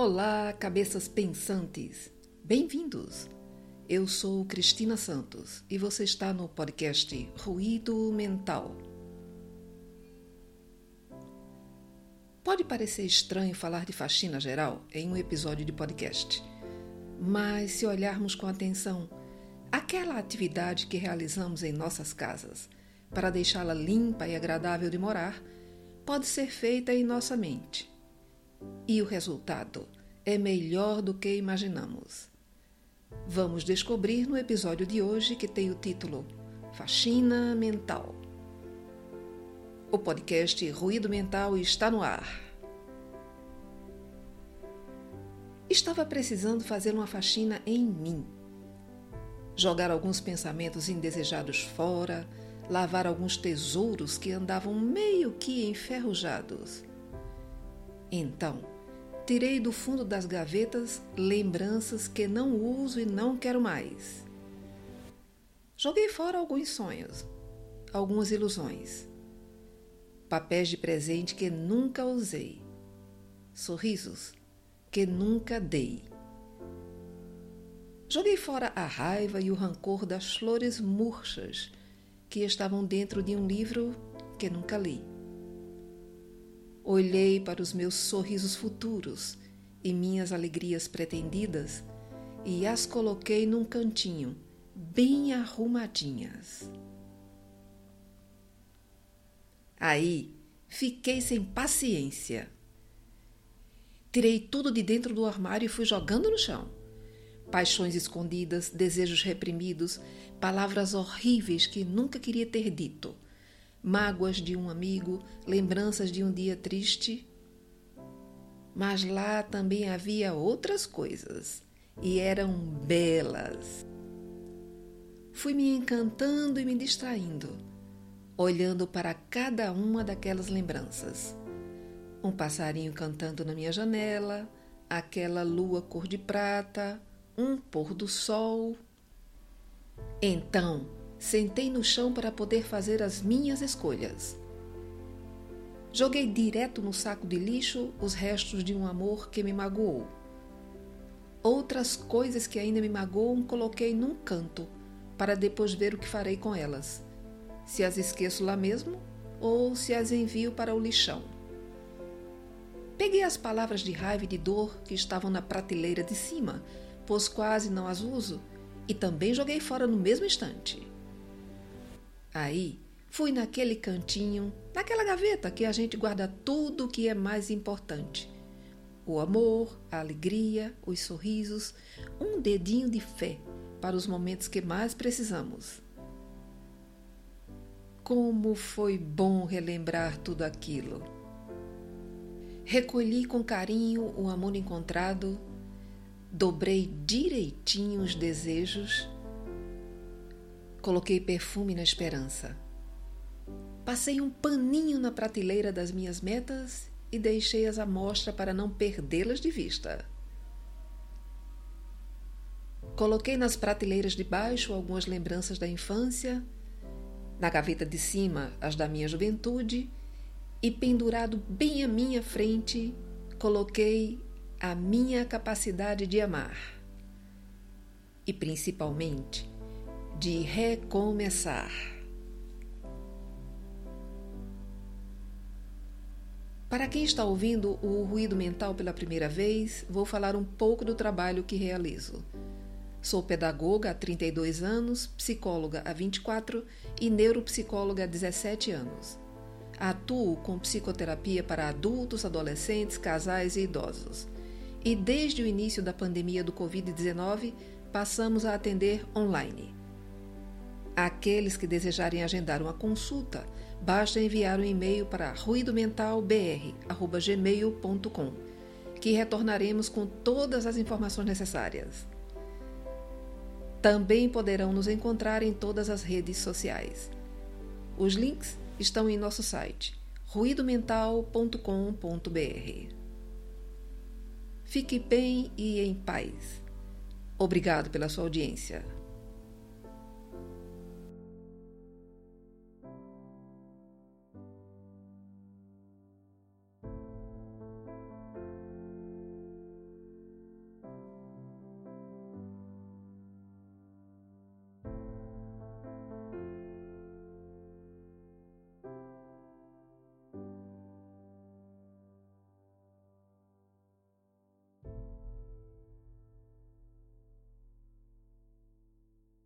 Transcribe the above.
Olá, cabeças pensantes! Bem-vindos! Eu sou Cristina Santos e você está no podcast Ruído Mental. Pode parecer estranho falar de faxina geral em um episódio de podcast, mas se olharmos com atenção, aquela atividade que realizamos em nossas casas para deixá-la limpa e agradável de morar pode ser feita em nossa mente e o resultado é melhor do que imaginamos. Vamos descobrir no episódio de hoje que tem o título Faxina Mental. O podcast Ruído Mental está no ar. Estava precisando fazer uma faxina em mim. Jogar alguns pensamentos indesejados fora, lavar alguns tesouros que andavam meio que enferrujados então, tirei do fundo das gavetas lembranças que não uso e não quero mais. Joguei fora alguns sonhos, algumas ilusões, papéis de presente que nunca usei, sorrisos que nunca dei. Joguei fora a raiva e o rancor das flores murchas que estavam dentro de um livro que nunca li. Olhei para os meus sorrisos futuros e minhas alegrias pretendidas e as coloquei num cantinho, bem arrumadinhas. Aí fiquei sem paciência. Tirei tudo de dentro do armário e fui jogando no chão. Paixões escondidas, desejos reprimidos, palavras horríveis que nunca queria ter dito mágoas de um amigo, lembranças de um dia triste. Mas lá também havia outras coisas e eram belas. Fui me encantando e me distraindo, olhando para cada uma daquelas lembranças. Um passarinho cantando na minha janela, aquela lua cor de prata, um pôr do sol. Então, Sentei no chão para poder fazer as minhas escolhas. Joguei direto no saco de lixo os restos de um amor que me magoou. Outras coisas que ainda me magoam coloquei num canto, para depois ver o que farei com elas. Se as esqueço lá mesmo ou se as envio para o lixão. Peguei as palavras de raiva e de dor que estavam na prateleira de cima, pois quase não as uso, e também joguei fora no mesmo instante. Aí fui naquele cantinho, naquela gaveta que a gente guarda tudo o que é mais importante: o amor, a alegria, os sorrisos, um dedinho de fé para os momentos que mais precisamos. Como foi bom relembrar tudo aquilo. Recolhi com carinho o amor encontrado, dobrei direitinho os desejos Coloquei perfume na esperança. Passei um paninho na prateleira das minhas metas e deixei-as à mostra para não perdê-las de vista. Coloquei nas prateleiras de baixo algumas lembranças da infância, na gaveta de cima as da minha juventude e pendurado bem à minha frente coloquei a minha capacidade de amar. E principalmente de recomeçar. Para quem está ouvindo o ruído mental pela primeira vez, vou falar um pouco do trabalho que realizo. Sou pedagoga há 32 anos, psicóloga há 24 e neuropsicóloga há 17 anos. Atuo com psicoterapia para adultos, adolescentes, casais e idosos. E desde o início da pandemia do Covid-19, passamos a atender online. Aqueles que desejarem agendar uma consulta, basta enviar um e-mail para ruidomentalbr@gmail.com, que retornaremos com todas as informações necessárias. Também poderão nos encontrar em todas as redes sociais. Os links estão em nosso site ruidomental.com.br. Fique bem e em paz. Obrigado pela sua audiência.